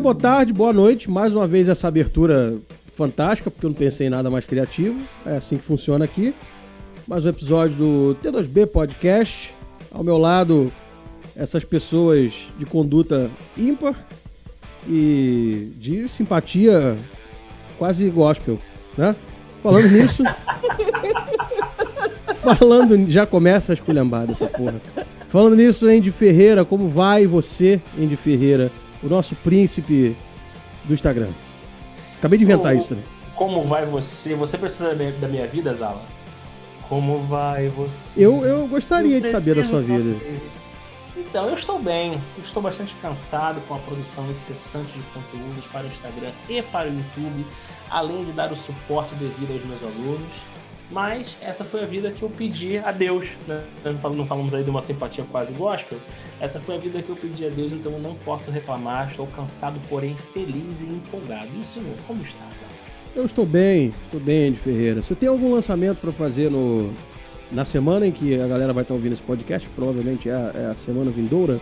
dia, boa tarde, boa noite. Mais uma vez essa abertura fantástica, porque eu não pensei em nada mais criativo. É assim que funciona aqui. Mais um episódio do T2B Podcast. Ao meu lado, essas pessoas de conduta ímpar e de simpatia quase gospel, né? Falando nisso. falando. Já começa a esculhambada essa porra. Falando nisso, Andy Ferreira, como vai você, Andy Ferreira? O nosso príncipe do Instagram. Acabei de inventar como, isso também. Como vai você? Você precisa da minha vida, Zala? Como vai você? Eu, eu gostaria eu de saber da sua vida. Então, eu estou bem. Eu estou bastante cansado com a produção incessante de conteúdos para o Instagram e para o YouTube, além de dar o suporte devido aos meus alunos. Mas essa foi a vida que eu pedi a Deus. Né? Não falamos aí de uma simpatia quase gospel. Essa foi a vida que eu pedi a Deus, então eu não posso reclamar. Estou cansado, porém feliz e empolgado. E o senhor, como está? Eu estou bem, estou bem, de Ferreira. Você tem algum lançamento para fazer no, na semana em que a galera vai estar ouvindo esse podcast? Que provavelmente é a, é a semana vindoura.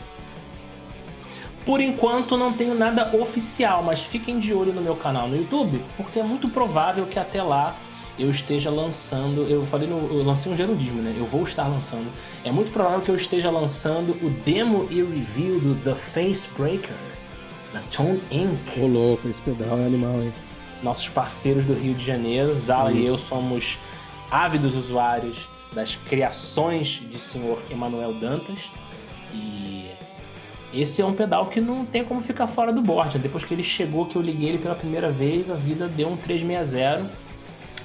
Por enquanto não tenho nada oficial, mas fiquem de olho no meu canal no YouTube, porque é muito provável que até lá eu esteja lançando. Eu falei no. Eu lancei um gerundismo, né? Eu vou estar lançando. É muito provável que eu esteja lançando o demo e review do The Face Breaker, da Tone Inc. Ô louco, esse pedal Nossa. é animal, hein? Nossos parceiros do Rio de Janeiro, Zala Isso. e eu somos ávidos usuários das criações de senhor Emanuel Dantas. E esse é um pedal que não tem como ficar fora do board. Depois que ele chegou, que eu liguei ele pela primeira vez, a vida deu um 360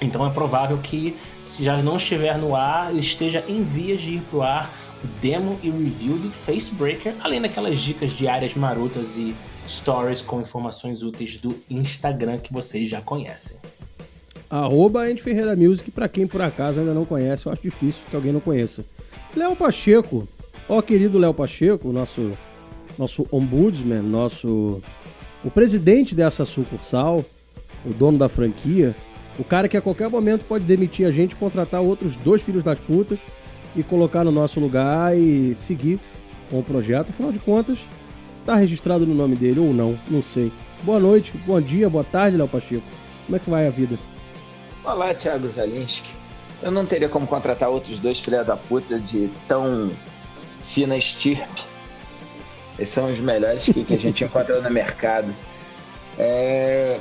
então é provável que, se já não estiver no ar, esteja em vias de ir para o ar o demo e review do Facebreaker, além daquelas dicas diárias marotas e stories com informações úteis do Instagram que vocês já conhecem. Arroba Andy Ferreira Music, para quem por acaso ainda não conhece, eu acho difícil que alguém não conheça. Léo Pacheco, ó querido Léo Pacheco, nosso, nosso ombudsman, nosso o presidente dessa sucursal, o dono da franquia, o cara que a qualquer momento pode demitir a gente, contratar outros dois filhos das putas e colocar no nosso lugar e seguir com o projeto. Afinal de contas, tá registrado no nome dele ou não, não sei. Boa noite, bom dia, boa tarde, Léo Pacheco. Como é que vai a vida? Olá, Thiago Zalinski. Eu não teria como contratar outros dois filhos da puta de tão fina estirpe. Esses são os melhores que, que a gente encontra no mercado. É,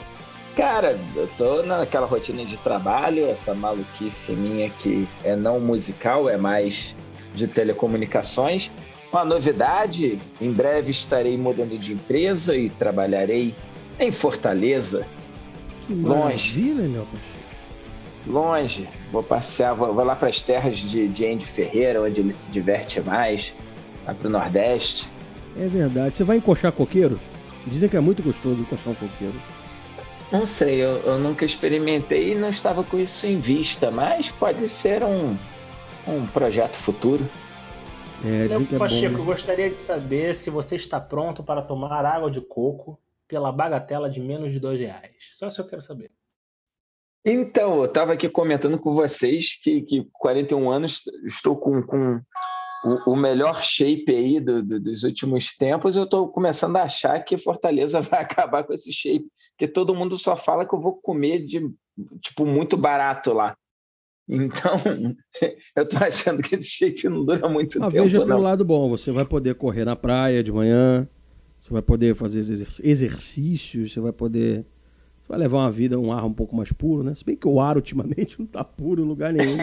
Cara, eu tô naquela rotina de trabalho, essa maluquice minha que é não musical, é mais de telecomunicações. Uma novidade, em breve estarei mudando de empresa e trabalharei em Fortaleza. Que longe. Meu longe. Vou passear, vou, vou lá para as terras de, de Andy Ferreira, onde ele se diverte mais, lá para o Nordeste. É verdade. Você vai encoxar coqueiro? Dizem que é muito gostoso encoxar um coqueiro. Não sei, eu, eu, nunca experimentei e não estava com isso em vista, mas pode ser um, um projeto futuro. É, Meu é Pacheco, bom, gostaria de saber se você está pronto para tomar água de coco pela bagatela de menos de dois reais. Só isso eu quero saber. Então, eu estava aqui comentando com vocês que, que 41 anos estou com, com o, o melhor shape aí do, do, dos últimos tempos. Eu estou começando a achar que Fortaleza vai acabar com esse shape porque todo mundo só fala que eu vou comer de tipo muito barato lá. Então, eu tô achando que esse shape não dura muito ah, tempo. Veja não. pelo lado bom, você vai poder correr na praia de manhã, você vai poder fazer exercícios, você vai poder vai levar uma vida, um ar um pouco mais puro, né? Se bem que o ar ultimamente não tá puro em lugar nenhum.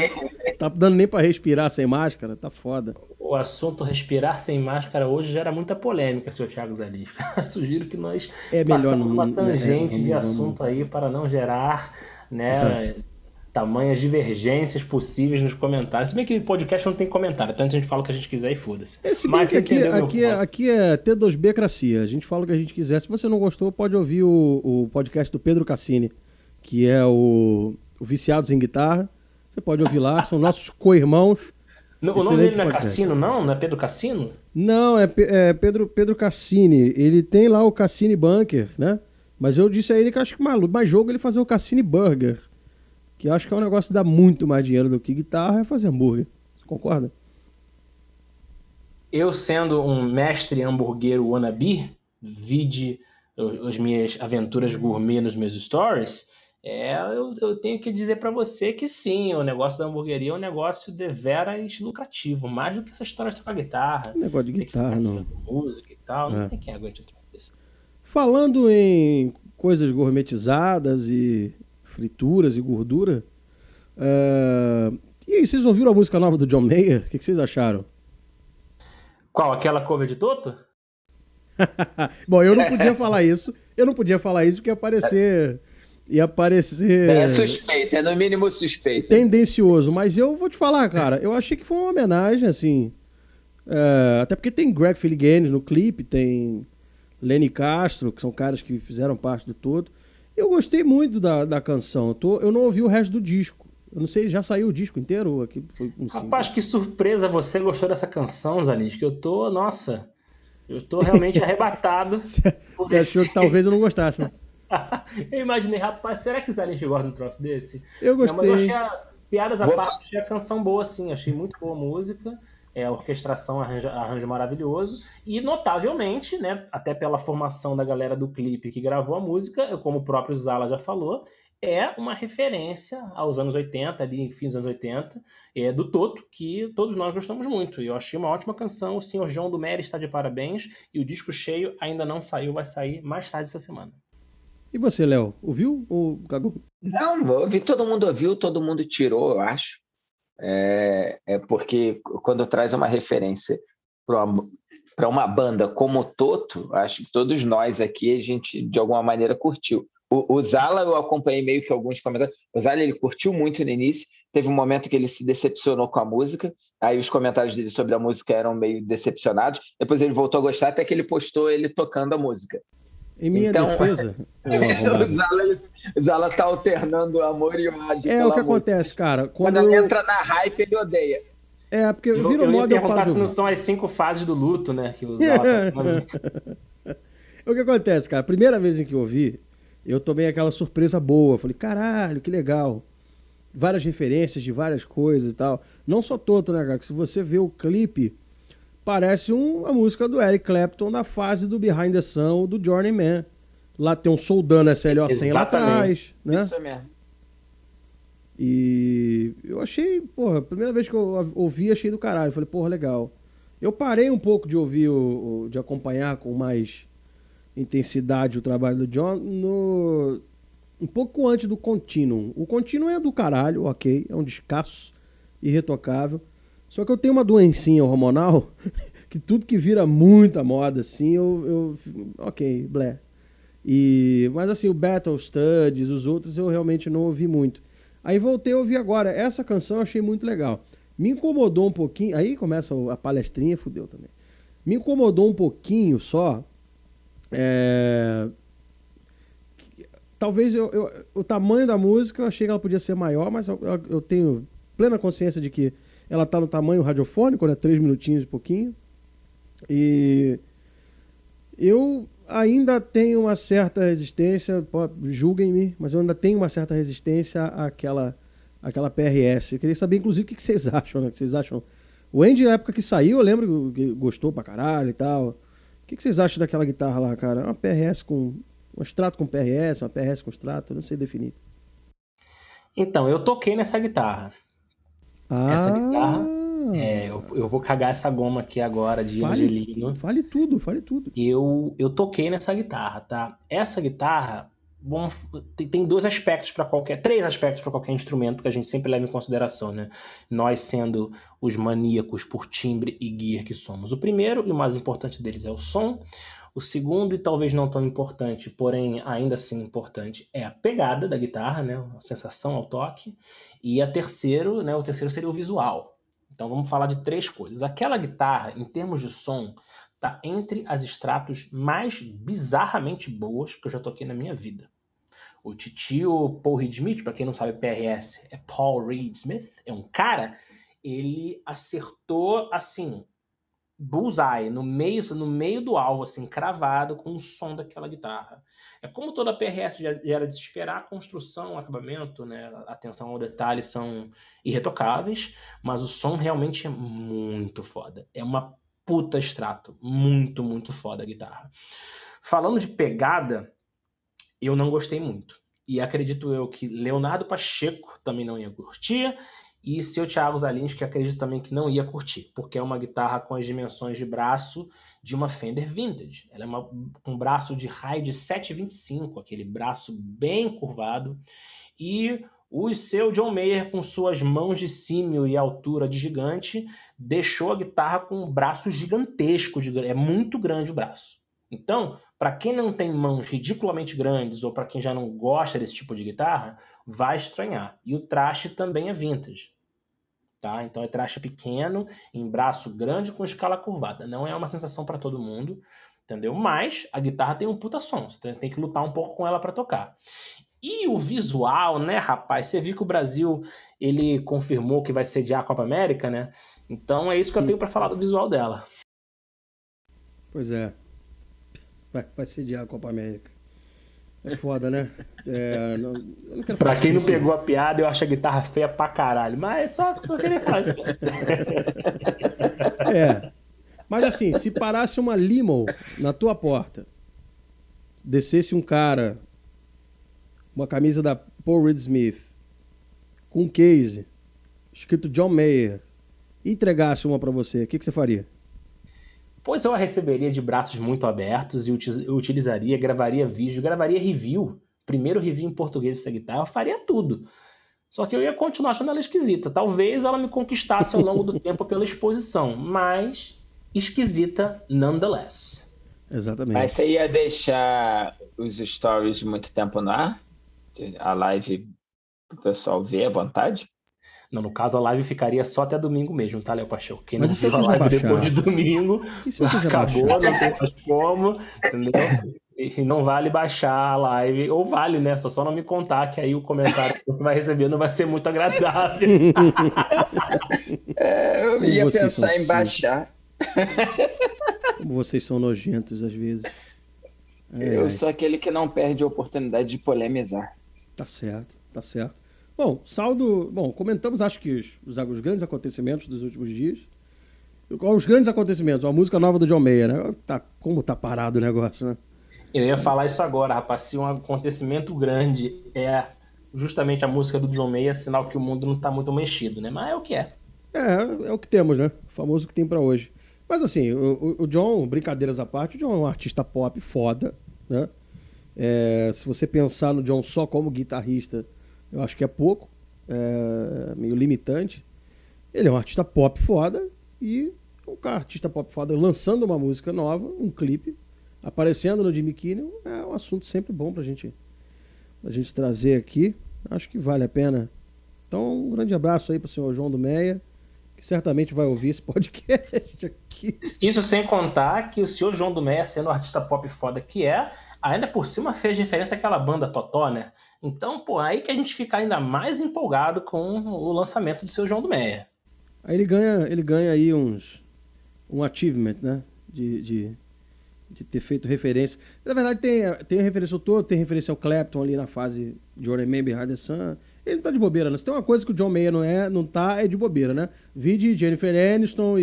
tá dando nem para respirar sem máscara, tá foda. O assunto respirar sem máscara hoje gera muita polêmica, seu Thiago Zalis. Sugiro que nós é façamos uma tangente né? vamos, de assunto aí para não gerar, né? Exato tamanhas divergências possíveis nos comentários. Se bem que podcast não tem comentário, tanto a gente fala o que a gente quiser e foda-se. É, Mas aqui, aqui, é, aqui é T2B Cracia. A gente fala o que a gente quiser. Se você não gostou, pode ouvir o, o podcast do Pedro Cassini, que é o, o Viciados em Guitarra. Você pode ouvir lá, são nossos co-irmãos. o nome dele não é Cassino, não? Não é Pedro Cassino? Não, é, é, Pedro, Pedro Cassini. Ele tem lá o Cassini Bunker, né? Mas eu disse a ele que acho que mais, mais jogo ele fazer o Cassini Burger que acho que é um negócio que dá muito mais dinheiro do que guitarra, é fazer hambúrguer. Você concorda? Eu sendo um mestre hambúrguer wannabe, vide as minhas aventuras gourmet nos meus stories, é, eu, eu tenho que dizer para você que sim, o negócio da hamburgueria é um negócio deveras lucrativo, mais do que essa história de tocar guitarra. Negócio de guitarra, não. Música e tal, é. não tem quem aguente isso. Falando em coisas gourmetizadas e frituras e gordura, uh... e aí, vocês ouviram a música nova do John Mayer? O que, que vocês acharam? Qual? Aquela cover de Toto? Bom, eu não podia falar isso. Eu não podia falar isso porque ia aparecer. Ia aparecer. É suspeito, é no mínimo suspeito. Tendencioso. Mas eu vou te falar, cara. Eu achei que foi uma homenagem, assim. É, até porque tem Greg Philliganes no clipe, tem Lenny Castro, que são caras que fizeram parte do todo. Eu gostei muito da, da canção. Eu, tô, eu não ouvi o resto do disco. Eu não sei, já saiu o disco inteiro? Aqui foi um Rapaz, que surpresa você gostou dessa canção, Zanis, que eu tô, nossa, eu tô realmente arrebatado. Você achou que talvez eu não gostasse, né? eu imaginei, rapaz, será que Zanis gosta de um troço desse? Eu gostei. Não, mas eu achei a, piadas à parte, achei a canção boa, sim, achei muito boa a música é, a orquestração, arranjo, arranjo maravilhoso. E, notavelmente, né, até pela formação da galera do clipe que gravou a música, como o próprio Zala já falou, é uma referência aos anos 80, ali, fim dos anos 80, é, do Toto, que todos nós gostamos muito. E eu achei uma ótima canção. O senhor João do Mery está de parabéns. E o disco cheio ainda não saiu, vai sair mais tarde essa semana. E você, Léo, ouviu ou cagou? Não, ouvi, todo mundo ouviu, todo mundo tirou, eu acho. É, é porque quando traz uma referência para uma banda como Toto, acho que todos nós aqui a gente de alguma maneira curtiu. O, o Zala eu acompanhei meio que alguns comentários. O Zala ele curtiu muito no início. Teve um momento que ele se decepcionou com a música. Aí os comentários dele sobre a música eram meio decepcionados. Depois ele voltou a gostar até que ele postou ele tocando a música. Em minha então, defesa. o Zala está alternando amor e ódio. É o que música. acontece, cara. Quando, quando eu... entra na hype, ele odeia. É, porque eu, vira o modo. Eu perguntar se não são as cinco fases do luto, né? Que o Zala tá o que acontece, cara? Primeira vez em que eu ouvi, eu tomei aquela surpresa boa. Falei, caralho, que legal. Várias referências de várias coisas e tal. Não só Toto, né, cara? Que se você vê o clipe, parece um, a música do Eric Clapton da fase do Behind the Sun do Journeyman. Lá tem um soldando SLO 100 lá atrás, né? Isso mesmo. E eu achei, porra, a primeira vez que eu ouvi, achei do caralho. Falei, porra, legal. Eu parei um pouco de ouvir, o, de acompanhar com mais intensidade o trabalho do John no um pouco antes do Continuum. O Continuum é do caralho, ok, é um descasso irretocável. Só que eu tenho uma doencinha hormonal que tudo que vira muita moda assim, eu, eu ok, blé. E mas assim, o Battle Studies, os outros eu realmente não ouvi muito. Aí voltei a ouvir agora. Essa canção eu achei muito legal. Me incomodou um pouquinho. Aí começa a palestrinha, fudeu também. Me incomodou um pouquinho só é... Talvez eu, eu, o tamanho da música eu achei que ela podia ser maior, mas eu, eu tenho plena consciência de que ela está no tamanho radiofônico, né? Três minutinhos e pouquinho. E eu ainda tenho uma certa resistência, julguem-me, mas eu ainda tenho uma certa resistência àquela, àquela PRS. Eu queria saber, inclusive, o que vocês acham, né? O que vocês acham? O Andy, na época que saiu, eu lembro que gostou pra caralho e tal que, que vocês acham daquela guitarra lá, cara? Uma PRS com. Um extrato com PRS, uma PRS com extrato, não sei definir. Então, eu toquei nessa guitarra. Ah. Essa guitarra. É, eu, eu, vou cagar essa goma aqui agora de fale, Angelino. Fale tudo, fale tudo. Eu, eu toquei nessa guitarra, tá? Essa guitarra bom, tem dois aspectos para qualquer, três aspectos para qualquer instrumento que a gente sempre leva em consideração, né? Nós sendo os maníacos por timbre e gear que somos. O primeiro e o mais importante deles é o som. O segundo, e talvez não tão importante, porém ainda assim importante, é a pegada da guitarra, né? A sensação ao toque. E a terceiro, né? O terceiro seria o visual. Então vamos falar de três coisas. Aquela guitarra, em termos de som, tá entre as extratos mais bizarramente boas que eu já toquei na minha vida. O titio Paul Reed Smith, para quem não sabe, PRS é Paul Reed Smith, é um cara, ele acertou assim, bullseye, no meio, no meio do alvo, assim, cravado com o som daquela guitarra. É como toda PRS já, era de se esperar, a construção, o acabamento, né, atenção ao detalhe são irretocáveis, mas o som realmente é muito foda. É uma puta extrato. Muito, muito foda a guitarra. Falando de pegada, eu não gostei muito. E acredito eu que Leonardo Pacheco também não ia curtir. E seu Thiago Zalins, que acredito também que não ia curtir, porque é uma guitarra com as dimensões de braço de uma Fender Vintage. Ela é uma, um braço de raio de 7,25, aquele braço bem curvado. E o seu John Mayer, com suas mãos de símio e altura de gigante, deixou a guitarra com um braço gigantesco. De, é muito grande o braço. Então, para quem não tem mãos ridiculamente grandes ou para quem já não gosta desse tipo de guitarra, vai estranhar. E o traste também é vintage. Tá? Então é traste pequeno, em braço grande com escala curvada. Não é uma sensação para todo mundo, entendeu? Mas a guitarra tem um puta som, você tem que lutar um pouco com ela para tocar. E o visual, né, rapaz? Você viu que o Brasil ele confirmou que vai sediar a Copa América, né? Então é isso que eu tenho para falar do visual dela. Pois é vai, vai sediar a Copa América. É foda, né? É, não, não pra quem não pegou a piada, eu acho a guitarra feia pra caralho. Mas é só que eu queria falar isso. É. Mas assim, se parasse uma limo na tua porta, descesse um cara, uma camisa da Paul Reed Smith, com um case, escrito John Mayer, e entregasse uma para você, o que, que você faria? Pois eu a receberia de braços muito abertos e utilizaria, gravaria vídeo, gravaria review. Primeiro review em português dessa guitarra, eu faria tudo. Só que eu ia continuar achando ela esquisita. Talvez ela me conquistasse ao longo do tempo pela exposição, mas esquisita nonetheless. Exatamente. Mas você ia deixar os stories muito tempo no ar? A live o pessoal ver à vontade? Não, no caso a live ficaria só até domingo mesmo, tá, Léo Paixão? Quem Mas não viu a live baixar. depois de domingo, acabou, baixar. não tem mais como, entendeu? E não vale baixar a live, ou vale, né? Só só não me contar que aí o comentário que você vai receber não vai ser muito agradável. é, eu ia pensar em baixar. Como vocês são nojentos às vezes. Ai, eu ai. sou aquele que não perde a oportunidade de polemizar. Tá certo, tá certo. Bom, saldo. Bom, comentamos, acho que os, os, os grandes acontecimentos dos últimos dias. Os grandes acontecimentos, a música nova do John Mayer, né? Tá, como tá parado o negócio, né? Eu ia falar isso agora, rapaz. Se um acontecimento grande é justamente a música do John Mayer, é sinal que o mundo não tá muito mexido, né? Mas é o que é. É, é o que temos, né? O famoso que tem para hoje. Mas assim, o, o, John, brincadeiras à parte, o John é um artista pop foda, né? É, se você pensar no John só como guitarrista, eu acho que é pouco, é meio limitante. Ele é um artista pop foda e um artista pop foda lançando uma música nova, um clipe, aparecendo no Jimmy Kimmel, é um assunto sempre bom pra gente, pra gente trazer aqui. Acho que vale a pena. Então, um grande abraço aí pro senhor João do Meia, que certamente vai ouvir esse podcast aqui. Isso sem contar que o senhor João do Meia, sendo o artista pop foda que é, ainda por cima fez referência àquela banda Totó, né? Então, pô, aí que a gente fica ainda mais empolgado com o lançamento do seu João do Meia. Aí ele ganha, ele ganha aí uns um achievement, né? De, de, de ter feito referência. Na verdade, tem, tem a referência ao todo, tem referência ao Clapton ali na fase de Remember the Sun. Ele não tá de bobeira, não. Se tem uma coisa que o John Mayer não é, não tá, é de bobeira, né? Vide Jennifer Aniston e,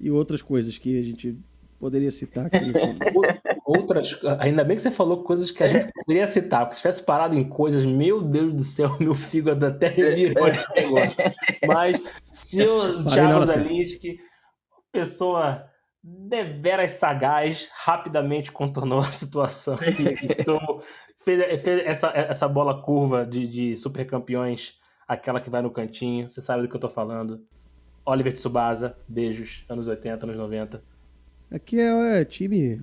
e, e outras coisas que a gente poderia citar aqui. Outras, ainda bem que você falou coisas que a gente poderia citar, porque se tivesse parado em coisas, meu Deus do céu, meu fígado até revirou esse negócio. Mas se o Thiago Zalinski, pessoa deveras sagaz, rapidamente contornou a situação então, fez, fez, essa, essa bola curva de, de super campeões, aquela que vai no cantinho, você sabe do que eu tô falando. Oliver Tsubasa, beijos, anos 80, anos 90. Aqui é, é time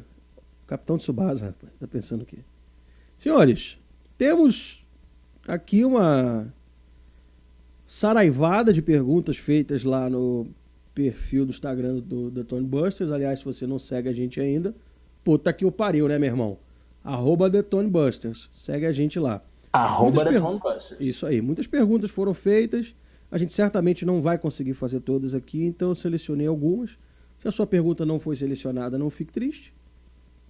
Capitão de Subasa, rapaz. Tá pensando aqui. Senhores, temos aqui uma saraivada de perguntas feitas lá no perfil do Instagram do, do Tony Busters. Aliás, se você não segue a gente ainda, puta que o pariu, né, meu irmão? Arroba The Tony Busters. Segue a gente lá. Arroba The Busters. Isso aí. Muitas perguntas foram feitas. A gente certamente não vai conseguir fazer todas aqui, então eu selecionei algumas. Se a sua pergunta não foi selecionada, não fique triste.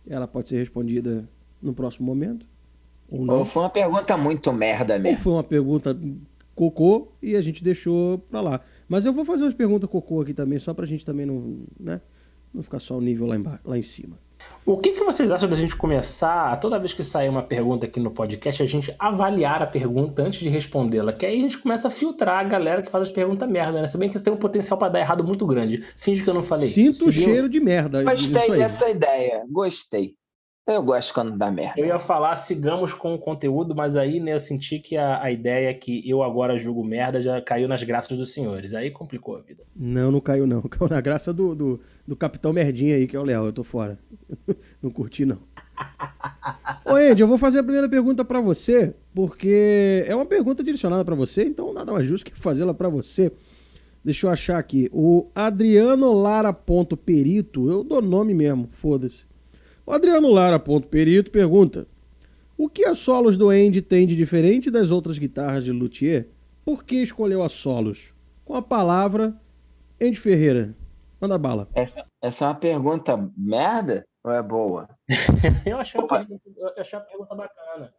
Ela pode ser respondida no próximo momento. Ou não. Ou foi uma pergunta muito merda mesmo. Ou foi uma pergunta cocô e a gente deixou pra lá. Mas eu vou fazer umas perguntas cocô aqui também, só pra gente também não. Né? Não ficar só o nível lá, embaixo, lá em cima. O que, que vocês acham da gente começar, toda vez que sair uma pergunta aqui no podcast, a gente avaliar a pergunta antes de respondê-la? Que aí a gente começa a filtrar a galera que faz as perguntas merda, né? Se bem que isso tem um potencial para dar errado muito grande. Finge que eu não falei Sinto isso. Sinto o cheiro de merda. Gostei dessa ideia, gostei. Eu gosto quando dá merda. Eu ia falar, sigamos com o conteúdo, mas aí né, eu senti que a, a ideia que eu agora julgo merda já caiu nas graças dos senhores. Aí complicou a vida. Não, não caiu não. Caiu na graça do, do, do Capitão Merdinha aí, que é o Léo. Eu tô fora. não curti não. Ô, Andy, eu vou fazer a primeira pergunta para você, porque é uma pergunta direcionada para você, então nada mais justo que fazê-la para você. Deixa eu achar aqui. O Adriano Lara Perito, eu dou nome mesmo, foda-se. O Adriano Lara, ponto perito, pergunta: O que a solos do Andy tem de diferente das outras guitarras de luthier? Por que escolheu a solos? Com a palavra Andy Ferreira. Manda bala. Essa, essa é uma pergunta merda ou é boa? eu, achei uma pergunta, eu achei uma pergunta bacana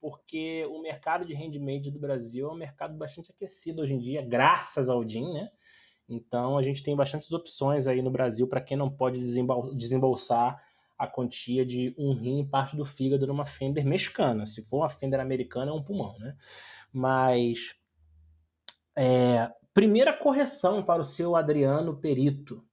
porque o mercado de handmade do Brasil é um mercado bastante aquecido hoje em dia, graças ao DIN, né? Então a gente tem bastantes opções aí no Brasil para quem não pode desembolsar a quantia de um rim e parte do fígado numa Fender mexicana. Se for uma Fender americana, é um pulmão, né? Mas. É, primeira correção para o seu Adriano Perito.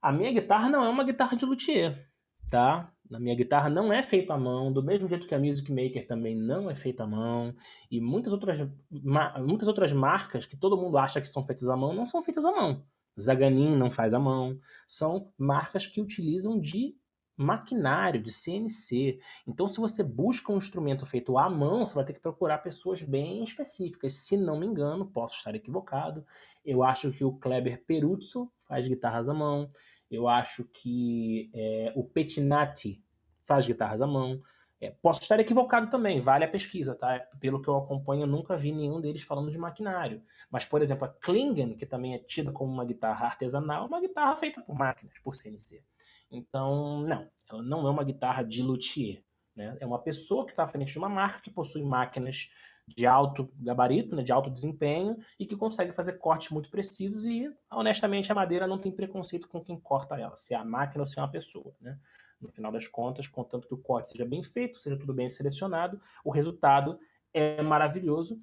A minha guitarra não é uma guitarra de luthier, tá? A minha guitarra não é feita à mão, do mesmo jeito que a Music Maker também não é feita à mão, e muitas outras, muitas outras marcas que todo mundo acha que são feitas à mão não são feitas à mão. Zaganin não faz à mão. São marcas que utilizam de maquinário de CNC. Então, se você busca um instrumento feito à mão, você vai ter que procurar pessoas bem específicas. Se não me engano, posso estar equivocado. Eu acho que o Kleber Peruzzo faz guitarras à mão. Eu acho que é, o Petinati faz guitarras à mão. É, posso estar equivocado também, vale a pesquisa, tá? Pelo que eu acompanho, eu nunca vi nenhum deles falando de maquinário. Mas, por exemplo, a Klingen, que também é tida como uma guitarra artesanal, é uma guitarra feita por máquinas, por CNC. Então, não, ela não é uma guitarra de luthier. Né? É uma pessoa que está à frente de uma marca que possui máquinas de alto gabarito, né, de alto desempenho e que consegue fazer cortes muito precisos e, honestamente, a madeira não tem preconceito com quem corta ela, se é a máquina ou se é uma pessoa. Né? No final das contas, contanto que o corte seja bem feito, seja tudo bem selecionado, o resultado é maravilhoso.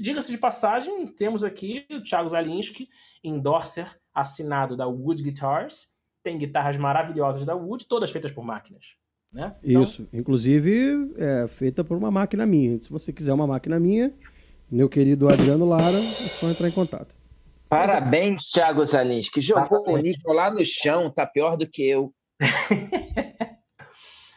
Diga-se de passagem, temos aqui o Thiago Zalinski, endorser assinado da Wood Guitars, tem guitarras maravilhosas da Wood, todas feitas por máquinas. Né? Então... Isso, inclusive é feita por uma máquina minha. Se você quiser uma máquina minha, meu querido Adriano Lara, é só entrar em contato. Parabéns, Thiago Zalins, que jogou o nível lá no chão, tá pior do que eu.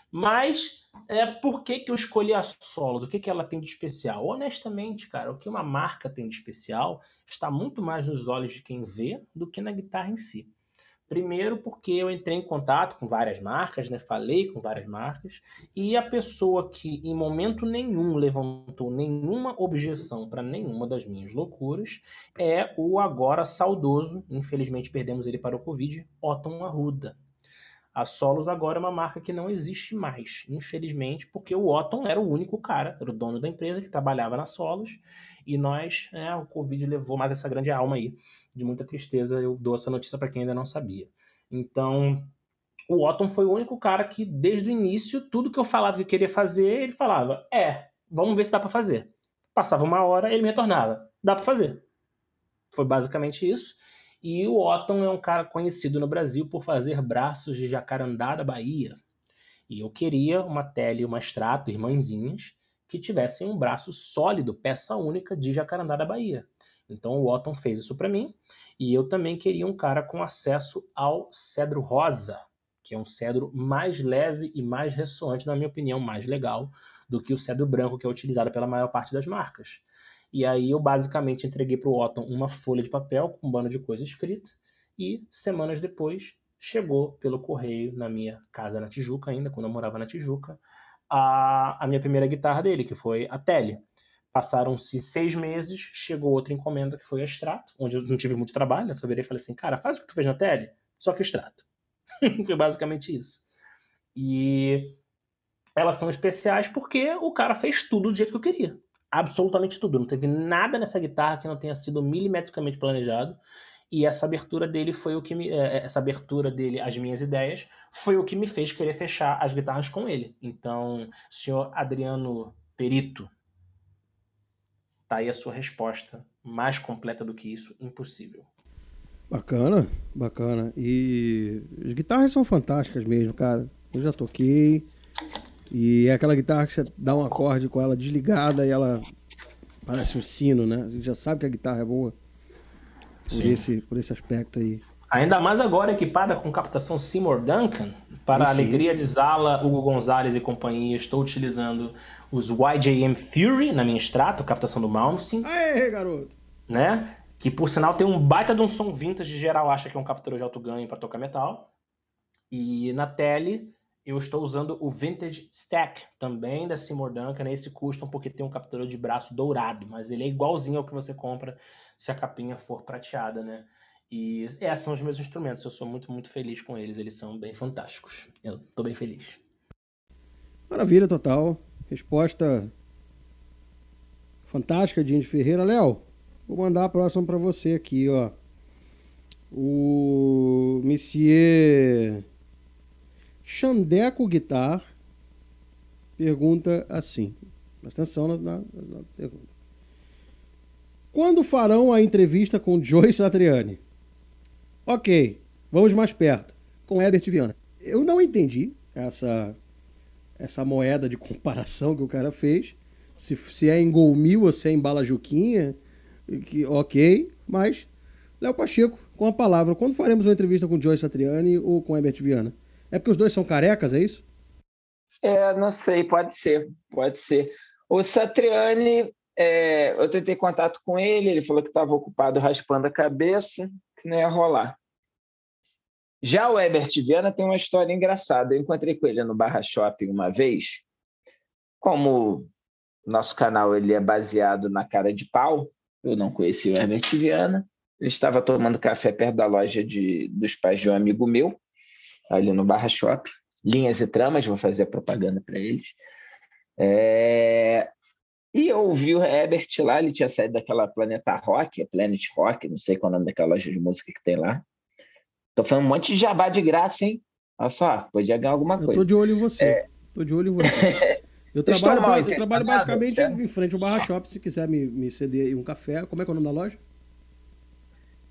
Mas é, por que, que eu escolhi a Solos? O que, que ela tem de especial? Honestamente, cara, o que uma marca tem de especial está muito mais nos olhos de quem vê do que na guitarra em si. Primeiro, porque eu entrei em contato com várias marcas, né? falei com várias marcas, e a pessoa que em momento nenhum levantou nenhuma objeção para nenhuma das minhas loucuras é o agora saudoso, infelizmente perdemos ele para o Covid, Otton Arruda. A Solos agora é uma marca que não existe mais, infelizmente, porque o Otton era o único cara, era o dono da empresa que trabalhava na Solos, e nós, né, o Covid levou mais essa grande alma aí, de muita tristeza. Eu dou essa notícia para quem ainda não sabia. Então, o Otton foi o único cara que, desde o início, tudo que eu falava que eu queria fazer, ele falava: é, vamos ver se dá para fazer. Passava uma hora, ele me retornava: dá para fazer. Foi basicamente isso. E o Otton é um cara conhecido no Brasil por fazer braços de jacarandá da Bahia. E eu queria uma tele uma extrato, irmãzinhas, que tivessem um braço sólido, peça única de jacarandá da Bahia. Então o Otton fez isso para mim, e eu também queria um cara com acesso ao cedro rosa, que é um cedro mais leve e mais ressoante, na minha opinião, mais legal do que o cedro branco que é utilizado pela maior parte das marcas. E aí eu basicamente entreguei para o Otton uma folha de papel com um bando de coisa escrita e semanas depois chegou pelo correio na minha casa na Tijuca ainda, quando eu morava na Tijuca, a, a minha primeira guitarra dele, que foi a Tele. Passaram-se seis meses, chegou outra encomenda que foi a Extrato, onde eu não tive muito trabalho, né? Só virei e falei assim, cara, faz o que tu fez na Tele, só que Extrato. foi basicamente isso. E elas são especiais porque o cara fez tudo do jeito que eu queria absolutamente tudo. Não teve nada nessa guitarra que não tenha sido milimetricamente planejado. E essa abertura dele foi o que me. É, essa abertura dele às minhas ideias foi o que me fez querer fechar as guitarras com ele. Então, senhor Adriano Perito, tá aí a sua resposta. Mais completa do que isso, impossível. Bacana, bacana. E as guitarras são fantásticas mesmo, cara. Eu já toquei. E é aquela guitarra que você dá um acorde com ela desligada e ela parece um sino, né? A gente já sabe que a guitarra é boa por, esse, por esse aspecto aí. Ainda mais agora equipada com captação Seymour Duncan. Para a alegria de Zala, Hugo Gonzalez e companhia, estou utilizando os YJM Fury na minha extrato, captação do Malmsteen. Aê, garoto! Né? Que por sinal tem um baita de um som vintage, geral acha que é um captador de alto ganho para tocar metal. E na tele eu estou usando o Vintage Stack, também da Seymour Duncan. Esse custa porque tem um captador de braço dourado, mas ele é igualzinho ao que você compra se a capinha for prateada, né? E esses são os meus instrumentos. Eu sou muito, muito feliz com eles. Eles são bem fantásticos. Eu estou bem feliz. Maravilha total. Resposta fantástica de Indy Ferreira. Léo, vou mandar a próxima para você aqui, ó. O Monsieur Xandeco Guitar pergunta assim. Presta atenção na, na, na pergunta. Quando farão a entrevista com Joyce Satriani? Ok, vamos mais perto. Com Herbert Viana. Eu não entendi essa, essa moeda de comparação que o cara fez. Se, se é em Golmil ou se é em Bala Juquinha. Que, ok, mas Léo Pacheco, com a palavra. Quando faremos uma entrevista com Joyce Satriani ou com Herbert Viana? É porque os dois são carecas, é isso? É, não sei, pode ser, pode ser. O Satriani, é, eu tentei contato com ele, ele falou que estava ocupado raspando a cabeça, que não ia rolar. Já o Herbert Viana tem uma história engraçada. Eu encontrei com ele no Barra Shopping uma vez. Como nosso canal ele é baseado na cara de pau, eu não conhecia o Herbert Viana. Ele estava tomando café perto da loja de, dos pais de um amigo meu ali no Barra Shop. Linhas e Tramas, vou fazer a propaganda para eles. É... E eu ouvi o Herbert lá, ele tinha saído daquela Planeta Rock, Planet Rock, não sei qual é o nome daquela loja de música que tem lá. Tô falando um monte de jabá de graça, hein? Olha só, podia ganhar alguma coisa. Eu tô de olho em você. É... Tô de olho em você. Eu trabalho, mal, eu trabalho basicamente certo? em frente ao Barra Shop, se quiser me, me ceder um café. Como é que é o nome da loja?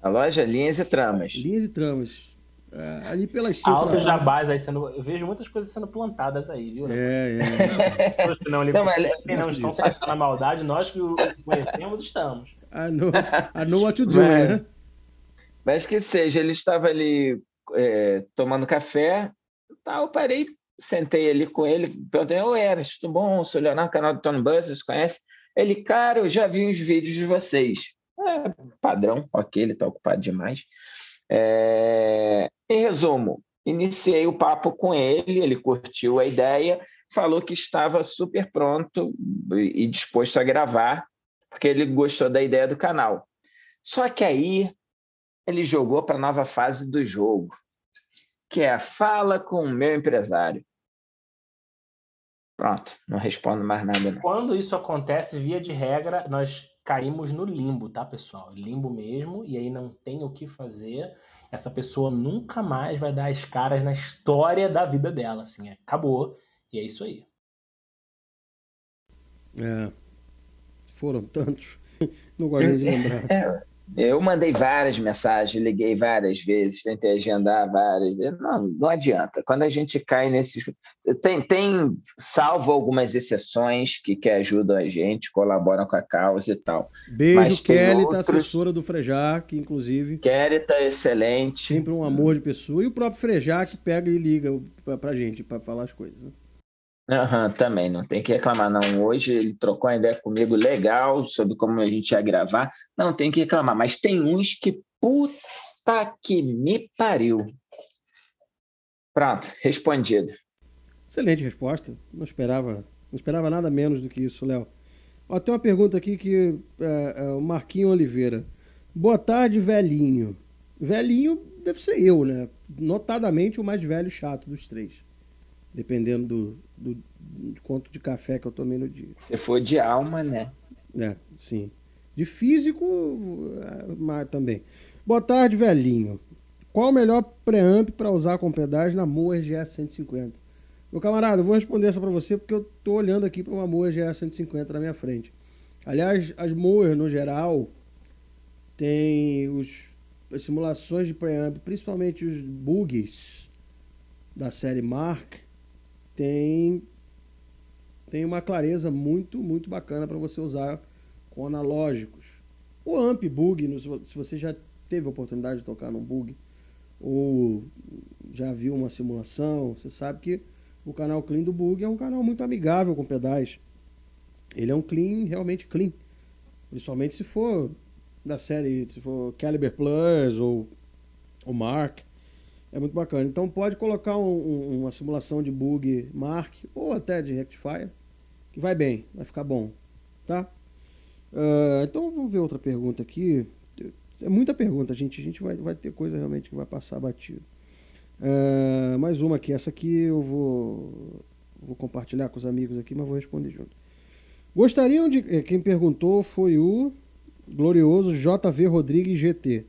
A loja Linhas e Tramas. Linhas e Tramas. É, ali pelas cinco. Altos jabás aí sendo. Eu vejo muitas coisas sendo plantadas aí, viu? Né? É, é. não, não, mas... não estão sacando a maldade, nós que o conhecemos estamos. I know, I know what you do, mas, né? Mas que seja, ele estava ali é, tomando café, tá, eu parei, sentei ali com ele, perguntei, oi Eras, tudo bom? Sou Leonardo, canal do Tony Buzz, vocês conhecem? Ele, cara, eu já vi uns vídeos de vocês. É, padrão, ok, ele está ocupado demais. É... Em resumo, iniciei o papo com ele, ele curtiu a ideia, falou que estava super pronto e disposto a gravar, porque ele gostou da ideia do canal. Só que aí ele jogou para a nova fase do jogo, que é a fala com o meu empresário. Pronto, não respondo mais nada. Não. Quando isso acontece, via de regra, nós caímos no limbo, tá, pessoal? Limbo mesmo, e aí não tem o que fazer. Essa pessoa nunca mais vai dar as caras na história da vida dela, assim, acabou. E é isso aí. É. Foram tantos. Não gosto de lembrar. É. Eu mandei várias mensagens, liguei várias vezes, tentei agendar várias vezes. Não, não adianta. Quando a gente cai nesses. Tem, tem salvo algumas exceções que, que ajudam a gente, colaboram com a causa e tal. Beijo, Mas Kelly, tá outros... assessora do Frejac, inclusive. Kelly tá excelente. Sempre um amor de pessoa. E o próprio Frejac pega e liga pra, pra gente, para falar as coisas. Né? Uhum, também, não tem que reclamar, não. Hoje ele trocou uma ideia comigo legal sobre como a gente ia gravar. Não tem que reclamar, mas tem uns que puta que me pariu. Pronto, respondido. Excelente resposta. Não esperava, não esperava nada menos do que isso, Léo. Ó, tem uma pergunta aqui que é, é, o Marquinho Oliveira. Boa tarde, velhinho. Velhinho deve ser eu, né? Notadamente o mais velho chato dos três dependendo do, do, do, quanto de café que eu tomei no dia. Se for de alma, né? É, sim. De físico, mas também. Boa tarde, velhinho. Qual o melhor preamp para usar com pedais na Moa RGS 150? Meu camarada, eu vou responder essa para você porque eu tô olhando aqui para uma Moa RGS 150 na minha frente. Aliás, as Moas no geral tem os, as simulações de preamp, principalmente os bugs da série Mark, tem tem uma clareza muito, muito bacana para você usar com analógicos. O amp bug, se você já teve a oportunidade de tocar num bug ou já viu uma simulação, você sabe que o canal Clean do Bug é um canal muito amigável com pedais. Ele é um clean, realmente clean. Principalmente se for da série, se for Caliber Plus ou o Mark. É muito bacana. Então pode colocar um, um, uma simulação de bug Mark ou até de Rectifier, que vai bem, vai ficar bom. Tá? Uh, então vamos ver outra pergunta aqui. É muita pergunta, gente. A gente vai, vai ter coisa realmente que vai passar batido. Uh, mais uma aqui. Essa aqui eu vou, vou compartilhar com os amigos aqui, mas vou responder junto. Gostariam de. Eh, quem perguntou foi o glorioso JV Rodrigues GT.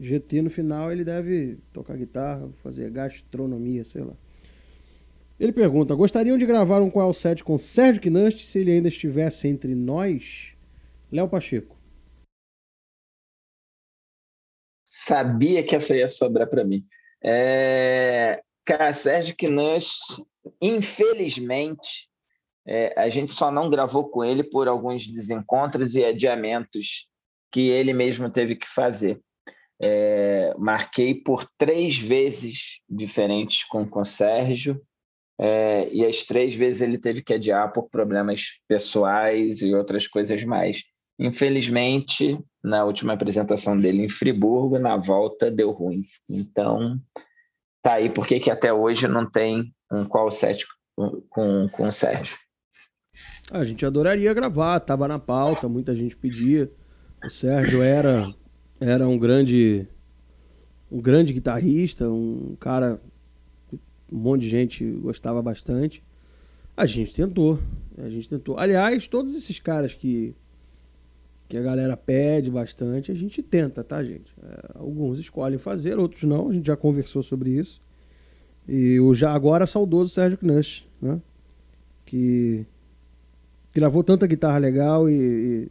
GT no final ele deve tocar guitarra, fazer gastronomia, sei lá. Ele pergunta: gostariam de gravar um Qual 7 com Sérgio Knust se ele ainda estivesse entre nós? Léo Pacheco. Sabia que essa ia sobrar para mim. É... Cara, Sérgio Knust, infelizmente, é, a gente só não gravou com ele por alguns desencontros e adiamentos que ele mesmo teve que fazer. É, marquei por três vezes diferentes com, com o Sérgio, é, e as três vezes ele teve que adiar por problemas pessoais e outras coisas mais. Infelizmente, na última apresentação dele em Friburgo, na volta deu ruim. Então, tá aí porque que até hoje não tem um call set com, com o Sérgio. A gente adoraria gravar, tava na pauta, muita gente pedia. O Sérgio era era um grande um grande guitarrista, um cara um monte de gente gostava bastante. A gente tentou, a gente tentou. Aliás, todos esses caras que que a galera pede bastante, a gente tenta, tá, gente? É, alguns escolhem fazer, outros não, a gente já conversou sobre isso. E o já agora saudoso Sérgio Knush, né? Que gravou tanta guitarra legal e, e,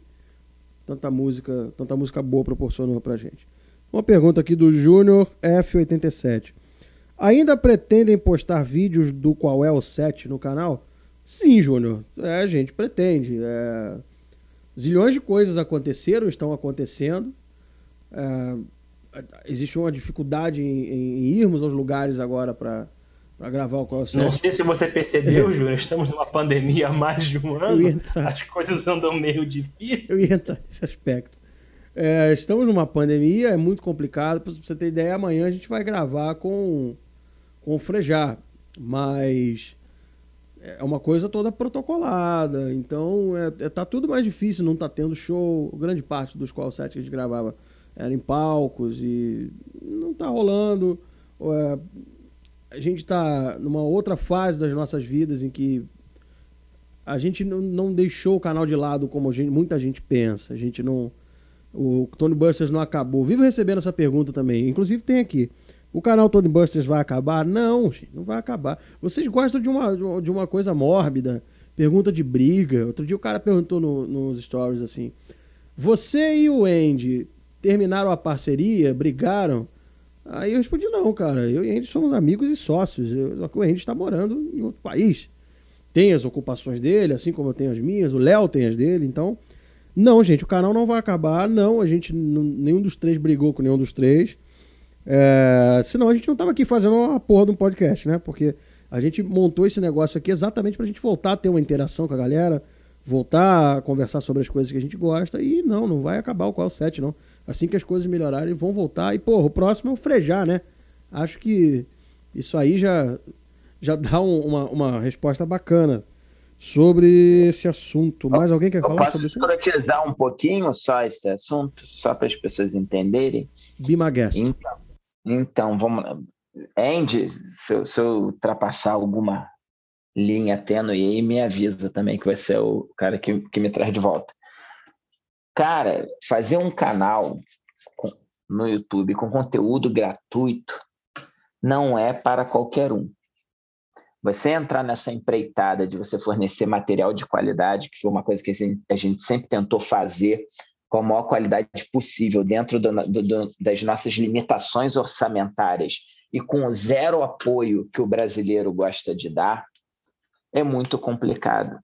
tanta música, tanta música boa proporcionou pra gente. Uma pergunta aqui do Júnior F87. Ainda pretendem postar vídeos do qual é o set no canal? Sim, Júnior. É, a gente pretende. É Zilhões de coisas aconteceram, estão acontecendo. É, existe uma dificuldade em, em, irmos aos lugares agora para gravar o qual Não sei se você percebeu, é. Júlio, estamos numa pandemia há mais de um ano. As coisas andam meio difíceis. Eu ia entrar nesse aspecto. É, estamos numa pandemia, é muito complicado. Para você ter ideia, amanhã a gente vai gravar com, com o Frejar. Mas é uma coisa toda protocolada. Então, é, é, tá tudo mais difícil, não tá tendo show. Grande parte dos qual set que a gente gravava era em palcos e não tá rolando. É, a gente tá numa outra fase das nossas vidas em que a gente não, não deixou o canal de lado como gente, muita gente pensa. A gente não. O Tony Busters não acabou. Vivo recebendo essa pergunta também. Inclusive tem aqui. O canal Tony Busters vai acabar? Não, gente, não vai acabar. Vocês gostam de uma, de uma coisa mórbida, pergunta de briga. Outro dia o cara perguntou no, nos stories assim: Você e o Andy terminaram a parceria, brigaram? Aí eu respondi: Não, cara, eu e Andy somos amigos e sócios. Eu, só que o Andy está morando em outro país. Tem as ocupações dele, assim como eu tenho as minhas, o Léo tem as dele, então. Não, gente, o canal não vai acabar, não. A gente, nenhum dos três brigou com nenhum dos três. É, senão a gente não tava aqui fazendo uma porra de um podcast, né? Porque a gente montou esse negócio aqui exatamente pra gente voltar a ter uma interação com a galera, voltar a conversar sobre as coisas que a gente gosta. E não, não vai acabar o Qual 7, não. Assim que as coisas melhorarem, vão voltar. E, porra, o próximo é o frejar, né? Acho que isso aí já, já dá um, uma, uma resposta bacana sobre esse assunto. Mais alguém quer falar sobre isso? Posso utilizar um pouquinho só esse assunto, só para as pessoas entenderem? Be my guest. Então, então, vamos lá. Andy, se eu, se eu ultrapassar alguma linha tênue aí, me avisa também que vai ser o cara que, que me traz de volta. Cara, fazer um canal no YouTube com conteúdo gratuito não é para qualquer um. Você entrar nessa empreitada de você fornecer material de qualidade, que foi uma coisa que a gente sempre tentou fazer com a maior qualidade possível dentro do, do, das nossas limitações orçamentárias e com zero apoio que o brasileiro gosta de dar, é muito complicado.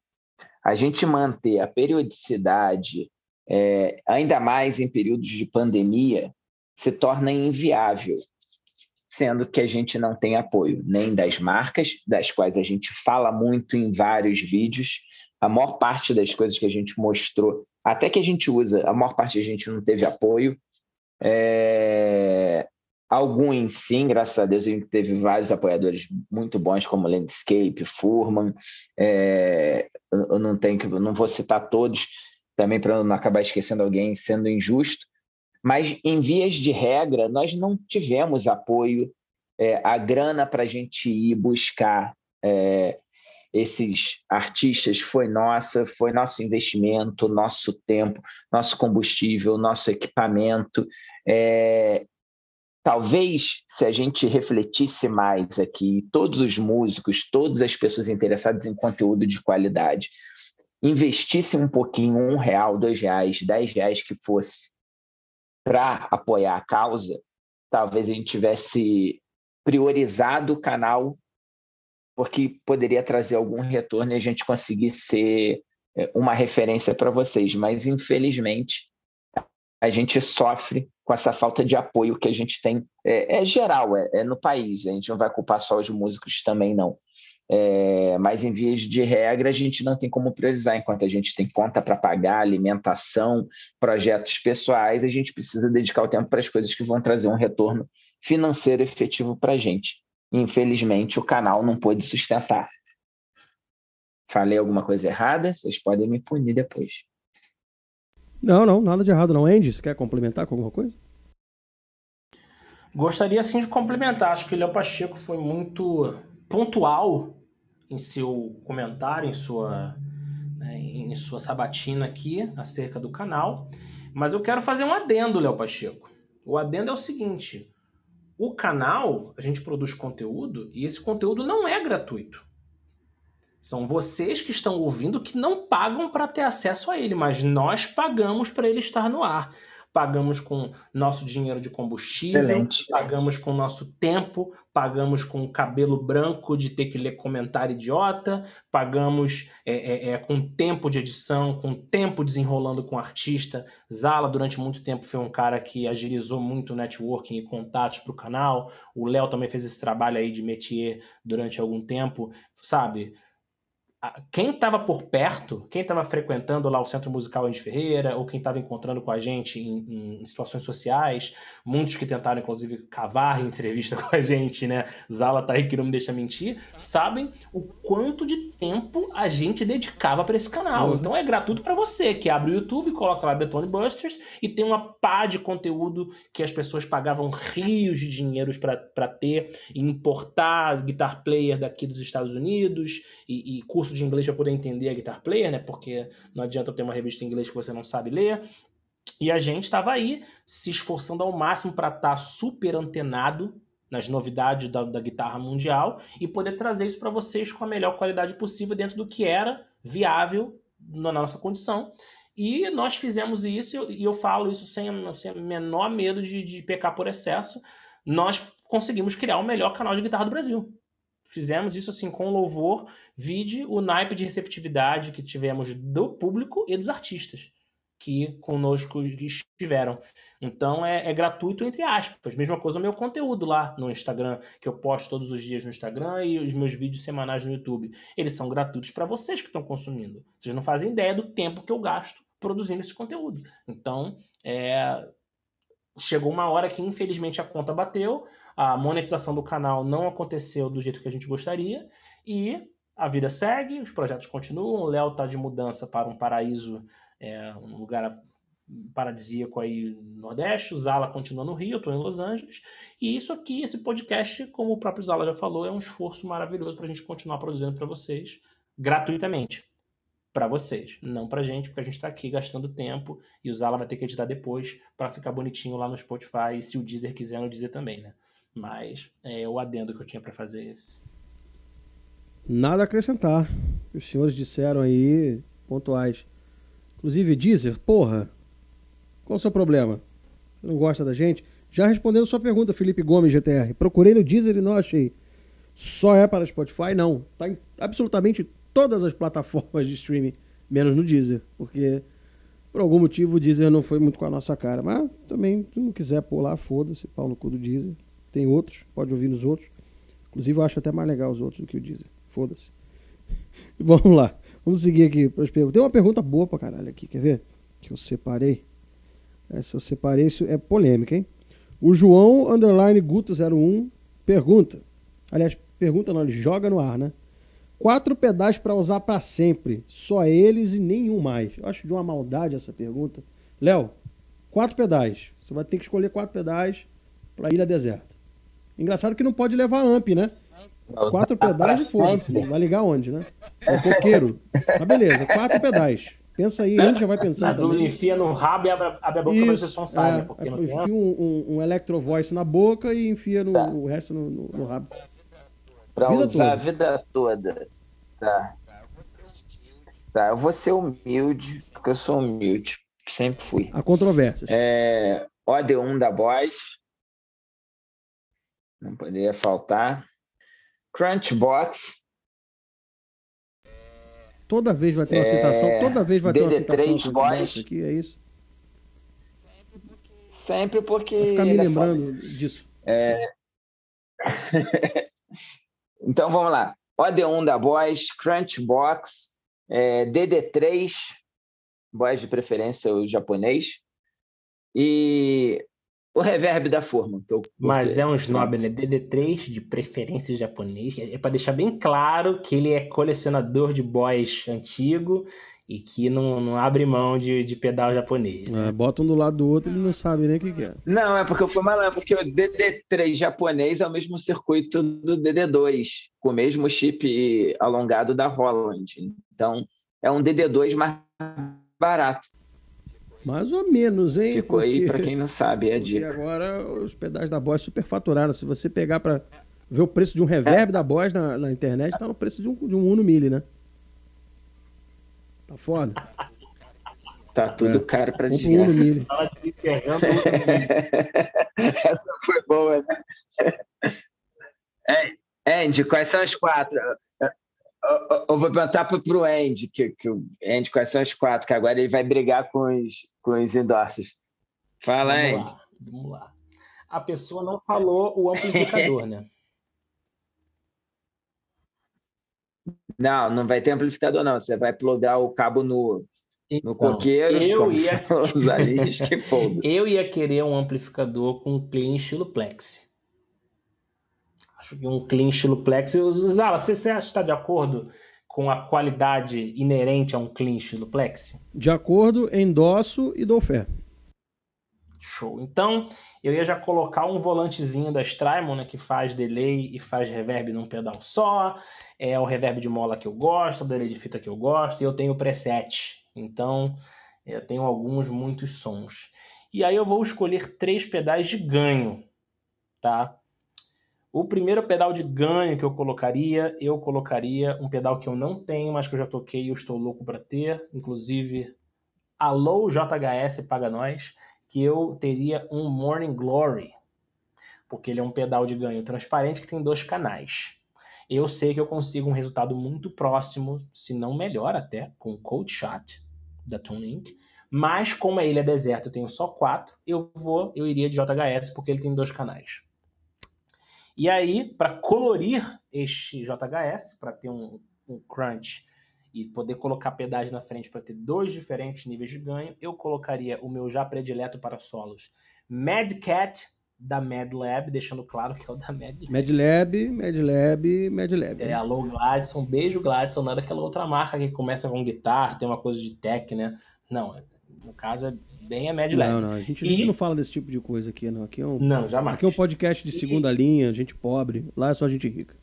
A gente manter a periodicidade, é, ainda mais em períodos de pandemia, se torna inviável, sendo que a gente não tem apoio nem das marcas, das quais a gente fala muito em vários vídeos. A maior parte das coisas que a gente mostrou, até que a gente usa, a maior parte a gente não teve apoio. É... Alguns, sim, graças a Deus, a gente teve vários apoiadores muito bons, como Landscape, Furman. É, eu não tenho que, não vou citar todos, também para não acabar esquecendo alguém sendo injusto. Mas, em vias de regra, nós não tivemos apoio, é, a grana para a gente ir buscar é, esses artistas foi nossa, foi nosso investimento, nosso tempo, nosso combustível, nosso equipamento. É, talvez se a gente refletisse mais aqui, todos os músicos, todas as pessoas interessadas em conteúdo de qualidade, investissem um pouquinho, um real, dois reais, dez reais que fosse, para apoiar a causa, talvez a gente tivesse priorizado o canal, porque poderia trazer algum retorno e a gente conseguisse ser é, uma referência para vocês. Mas, infelizmente, a gente sofre com essa falta de apoio que a gente tem. É, é geral, é, é, no país. A gente não vai culpar só os músicos também, não. É, mas em vias de regra, a gente não tem como priorizar. Enquanto a gente tem conta para pagar, alimentação, projetos pessoais, a gente precisa dedicar o tempo para as coisas que vão trazer um retorno financeiro efetivo para a gente. Infelizmente, o canal não pôde sustentar. Falei alguma coisa errada? Vocês podem me punir depois. Não, não, nada de errado não. Andy, você quer complementar com alguma coisa? Gostaria sim de complementar. Acho que o Léo Pacheco foi muito pontual em seu comentário, em sua, né, em sua sabatina aqui acerca do canal. Mas eu quero fazer um adendo, Léo Pacheco. O adendo é o seguinte: o canal, a gente produz conteúdo e esse conteúdo não é gratuito. São vocês que estão ouvindo que não pagam para ter acesso a ele, mas nós pagamos para ele estar no ar. Pagamos com nosso dinheiro de combustível, Excelente. pagamos com nosso tempo, pagamos com cabelo branco de ter que ler comentário idiota, pagamos é, é, é, com tempo de edição, com tempo desenrolando com artista. Zala, durante muito tempo, foi um cara que agilizou muito o networking e contatos para o canal. O Léo também fez esse trabalho aí de métier durante algum tempo, sabe? Quem estava por perto, quem estava frequentando lá o Centro Musical Andy Ferreira, ou quem estava encontrando com a gente em, em, situações sociais, muitos que tentaram, inclusive, cavar entrevista com a gente, né? Zala tá aí que não me deixa mentir, sabem o quanto de tempo a gente dedicava para esse canal. Uhum. Então é gratuito para você, que abre o YouTube, coloca lá Betone Busters e tem uma pá de conteúdo que as pessoas pagavam rios de dinheiros para ter, e importar guitar player daqui dos Estados Unidos e, e curso de inglês para poder entender a guitar player, né? Porque não adianta ter uma revista em inglês que você não sabe ler. E a gente estava aí se esforçando ao máximo para estar tá super antenado nas novidades da, da guitarra mundial e poder trazer isso para vocês com a melhor qualidade possível dentro do que era viável na nossa condição. E nós fizemos isso, e eu falo isso sem, sem menor medo de, de pecar por excesso. Nós conseguimos criar o melhor canal de guitarra do Brasil fizemos isso assim com louvor, vide o naipe de receptividade que tivemos do público e dos artistas que conosco estiveram. Então é, é, gratuito entre aspas. Mesma coisa o meu conteúdo lá no Instagram, que eu posto todos os dias no Instagram e os meus vídeos semanais no YouTube. Eles são gratuitos para vocês que estão consumindo. Vocês não fazem ideia do tempo que eu gasto produzindo esse conteúdo. Então, é... chegou uma hora que infelizmente a conta bateu, a monetização do canal não aconteceu do jeito que a gente gostaria e a vida segue, os projetos continuam. O Léo está de mudança para um paraíso, é, um lugar paradisíaco aí no Nordeste. O Zala continua no Rio, eu estou em Los Angeles. E isso aqui, esse podcast, como o próprio Zala já falou, é um esforço maravilhoso para a gente continuar produzindo para vocês gratuitamente. para vocês, não pra gente, porque a gente tá aqui gastando tempo e o Zala vai ter que editar depois para ficar bonitinho lá no Spotify, se o Deezer quiser, no Deezer também, né? Mas é o adendo que eu tinha para fazer esse. Nada a acrescentar. Os senhores disseram aí pontuais. Inclusive, Deezer, porra, qual o seu problema? Você não gosta da gente? Já respondendo sua pergunta, Felipe Gomes, GTR. Procurei no Deezer e não achei. Só é para Spotify? Não. Tá em absolutamente todas as plataformas de streaming, menos no Deezer, porque por algum motivo o Deezer não foi muito com a nossa cara. Mas também, se não quiser lá, foda-se, pau no cu do Deezer. Tem outros, pode ouvir nos outros. Inclusive, eu acho até mais legal os outros do que o Deezer. Foda-se. Vamos lá. Vamos seguir aqui para as perguntas. Tem uma pergunta boa pra caralho aqui, quer ver? Que eu separei. Essa eu separei, isso é polêmica, hein? O João Underline Guto 01 pergunta. Aliás, pergunta não, ele joga no ar, né? Quatro pedais para usar para sempre. Só eles e nenhum mais. Eu acho de uma maldade essa pergunta. Léo, quatro pedais. Você vai ter que escolher quatro pedais para ilha deserta. Engraçado que não pode levar amp, né? Quatro pedais e foda-se. Vai ligar onde, né? É coqueiro. Mas beleza, quatro pedais. Pensa aí, a gente já vai pensando. Mas também. enfia no rabo e abre, abre a boca pra ser som sabe. É, porque é, enfia um, um, um Electro Voice na boca e enfia no, tá. o resto no, no, no rabo. Pra vida usar toda. a vida toda. Tá. Tá, eu vou ser humilde, porque eu sou humilde. Sempre fui. A controvérsia. É, OD1 da Boys. Não poderia faltar. Crunchbox. Toda vez vai ter uma é... citação, toda vez vai ter uma citação Boys. aqui, é isso? Sempre porque. Vai ficar me é lembrando é disso. É... Então vamos lá. OD1 da Boys, Crunchbox, é, DD3, Boys de preferência o japonês, e o reverb da forma. Que eu Mas é um snob, né? DD3 de preferência japonês. É para deixar bem claro que ele é colecionador de boys antigo e que não, não abre mão de, de pedal japonês. Né? É, bota um do lado do outro e não sabe nem o que, que é. Não, é porque eu fui malandro, porque o DD3 japonês é o mesmo circuito do DD2, com o mesmo chip alongado da Holland. Então, é um DD2 mais barato. Mais ou menos, hein? Ficou porque, aí para quem não sabe, é a dica. E agora os pedais da Boss superfaturaram. Se você pegar para ver o preço de um reverb é. da Boss na, na internet, tá no preço de um, de um Uno Mille, né? Tá foda. Tá tudo é. caro pra desgraça. Essa foi boa, né? É, Andy, quais são as quatro? Eu, vou perguntar pro, pro Andy, que, que o Andy, quais são as quatro, que agora ele vai brigar com os, com os endorses. Fala, vamos Andy. Lá, vamos lá. A pessoa não falou o amplificador, né? Não, não vai ter amplificador, não. Você vai plugar o cabo no, então, no coqueiro. Eu ia... que eu ia querer um amplificador com clean estilo Plex. Que um clean estilo Plex. Zala, você, você acha que está de acordo com a qualidade inerente a um clean estilo Plex? De acordo, endosso e dou fé. Show. Então, eu ia já colocar um volantezinho da Strymon, né, que faz delay e faz reverb num pedal só. É o reverb de mola que eu gosto, o delay de fita que eu gosto, e eu tenho preset. Então, eu tenho alguns, muitos sons. E aí eu vou escolher três pedais de ganho, tá? O primeiro pedal de ganho que eu colocaria, eu colocaria um pedal que eu não tenho, mas que eu já toquei e eu estou louco para ter, inclusive Alô JHS paga nós que eu teria um Morning Glory, porque ele é um pedal de ganho transparente que tem dois canais. Eu sei que eu consigo um resultado muito próximo, se não melhor até, com o Cold Shot da Tune. Mas como a ilha é deserta, eu tenho só quatro, eu vou, eu iria de JHS porque ele tem dois canais. E aí, para colorir este JHS, para ter um, um crunch e poder colocar pedais na frente para ter dois diferentes níveis de ganho, eu colocaria o meu já predileto para solos Mad Cat da Mad Lab, deixando claro que é o da Mad Lab. Mad Lab, Mad Lab, Mad Lab. É, alô Gladson, beijo Gladson, não é daquela outra marca que começa com guitarra, tem uma coisa de tech, né? Não, no caso é bem a Mad Lab. Não, não, a gente, e... a gente, não fala desse tipo de coisa aqui, não. Aqui é um, não, jamais. Aqui é um podcast de segunda e... linha, gente pobre, lá é só gente rica.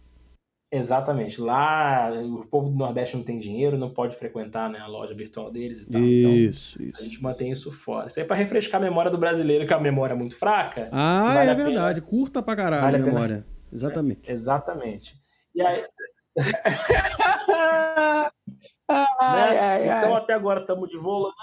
Exatamente. Lá o povo do Nordeste não tem dinheiro, não pode frequentar né, a loja virtual deles e tal. Isso, então, isso. A gente mantém isso fora. Isso aí é pra refrescar a memória do brasileiro, que a memória é muito fraca. Ah, vale é verdade. Pena... Curta pra caralho vale a memória. Exatamente. É, exatamente. E aí. Ai, né? ai, então, até agora estamos de volante.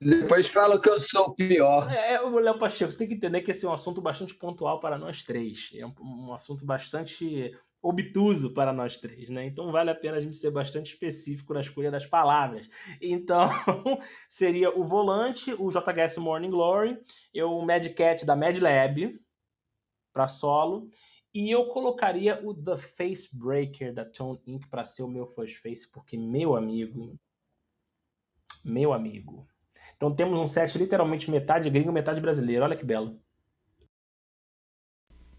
Depois fala que eu sou o pior. É, o Léo Pacheco, você tem que entender que esse é um assunto bastante pontual para nós três. É um, um assunto bastante obtuso para nós três, né? Então vale a pena a gente ser bastante específico na escolha das palavras. Então, seria o volante, o JHS Morning Glory, eu, o Mad Cat da Mad Lab para solo, e eu colocaria o The Face Breaker da Tone Inc. para ser o meu first face, porque, meu amigo. Meu amigo. Então temos um set literalmente metade gringo, metade brasileiro. Olha que belo.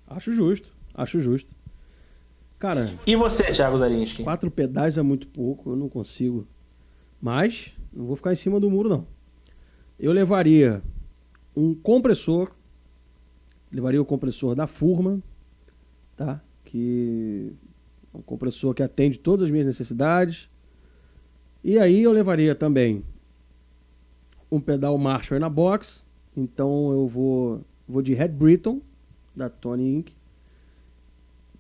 Acho justo, acho justo. Cara. E você, Thiago Zarinski? Quatro pedais é muito pouco, eu não consigo. Mas, não vou ficar em cima do muro, não. Eu levaria um compressor. Levaria o compressor da Furman tá? Que é um compressor que atende todas as minhas necessidades. E aí eu levaria também um pedal Marshall na box. Então eu vou, vou de Red Britton, da Tony Inc.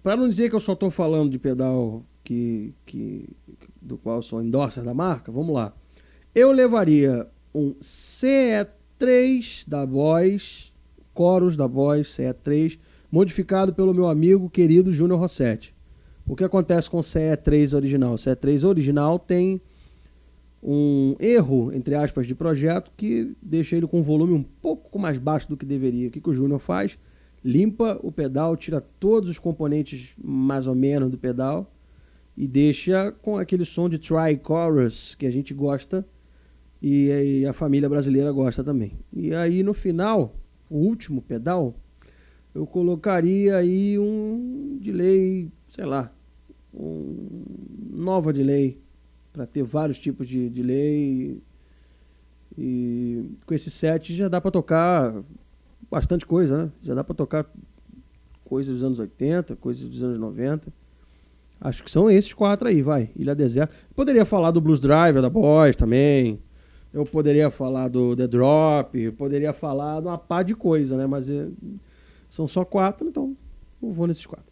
Para não dizer que eu só estou falando de pedal que, que, do qual sou endorser da marca, vamos lá. Eu levaria um CE3 da Voz, Chorus da Voz CE3, modificado pelo meu amigo querido Júnior Rossetti. O que acontece com o CE3 original? O CE3 original tem um erro, entre aspas, de projeto que deixa ele com um volume um pouco mais baixo do que deveria. O que, que o Júnior faz? Limpa o pedal, tira todos os componentes mais ou menos do pedal e deixa com aquele som de tri-chorus que a gente gosta e a família brasileira gosta também. E aí no final, o último pedal, eu colocaria aí um delay, sei lá, um nova delay, para ter vários tipos de delay. E com esse set já dá para tocar bastante coisa, né? Já dá para tocar coisas dos anos 80, coisas dos anos 90. Acho que são esses quatro aí, vai. Ilha Deserta. Poderia falar do Blues Driver da Boys também. Eu poderia falar do The Drop. Poderia falar de uma pá de coisa, né? Mas eh, são só quatro, então eu vou nesses quatro.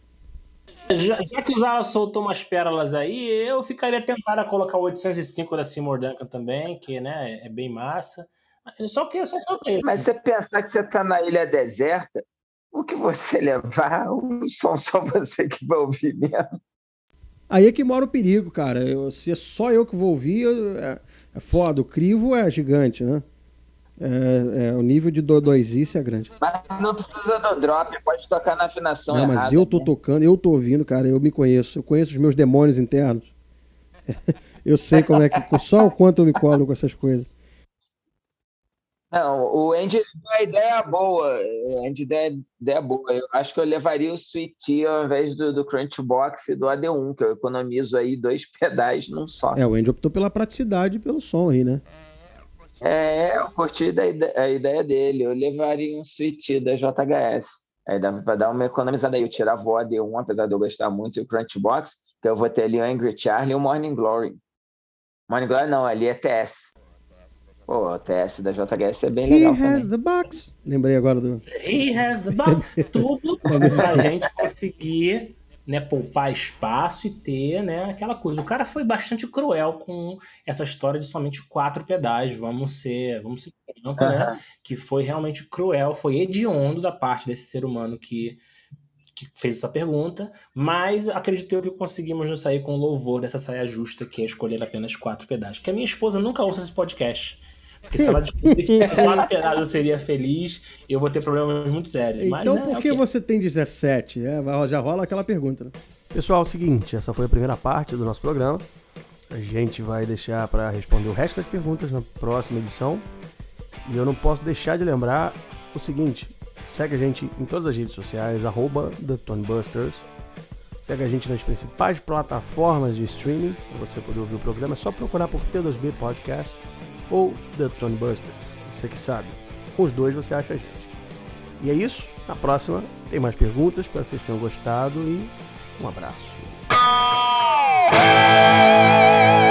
Já, já que o Zara soltou umas pérolas aí, eu ficaria tentado a colocar o 805 da Seymour Duncan também, que né, é bem massa. Só que eu só soltei. Mas você pensar que você está na ilha deserta, o que você levar, o som só você que vai ouvir mesmo. Aí é que mora o perigo, cara. Eu, se é só eu que vou ouvir, eu, é, é foda. O crivo é gigante, né? É, é, o nível de dodóisice é grande. Mas não precisa do drop, pode tocar na afinação Não, mas eu tô né? tocando, eu tô ouvindo, cara, eu me conheço. Eu conheço os meus demônios internos. eu sei como é que. Só o quanto eu me cobro com essas coisas. Não, o Andy a ideia boa. O Andy deu a ideia boa. Eu acho que eu levaria o Sweet Tea ao invés do, do Crunchbox e do AD1, que eu economizo aí dois pedais num só. É, o Andy optou pela praticidade e pelo som aí, né? É, eu curti da ideia, a ideia dele. Eu levaria um Sweet da JHS. Aí dá para dar uma economizada aí. Eu tirava o AD1, apesar de eu gostar muito, e o Crunchbox, que eu vou ter ali o Angry Charlie e o Morning Glory. Morning Glory não, ali é TS. Pô, o TS da JHS é bem legal. He também. has the box. Lembrei agora do. He has the box. Tudo pra gente conseguir né, poupar espaço e ter né, aquela coisa. O cara foi bastante cruel com essa história de somente quatro pedais, vamos ser, vamos ser franco, uhum. né? Que foi realmente cruel, foi hediondo da parte desse ser humano que, que fez essa pergunta, mas acredito eu que conseguimos nos sair com louvor dessa saia justa que é escolher apenas quatro pedais. Que a minha esposa nunca ouça esse podcast. Porque se ela descobrir que quatro pedais eu seria feliz, eu vou ter problemas muito sérios. Então Mas, né, por que okay. você tem 17? É, já rola aquela pergunta. Né? Pessoal, é o seguinte, essa foi a primeira parte do nosso programa. A gente vai deixar para responder o resto das perguntas na próxima edição. E eu não posso deixar de lembrar o seguinte: segue a gente em todas as redes sociais, arroba TheTonyBusters. Segue a gente nas principais plataformas de streaming para você poder ouvir o programa. É só procurar por T2B Podcast ou The Tony Buster. Você que sabe. Com os dois você acha a gente. E é isso. Na próxima tem mais perguntas. Espero que vocês tenham gostado e um abraço. abraço.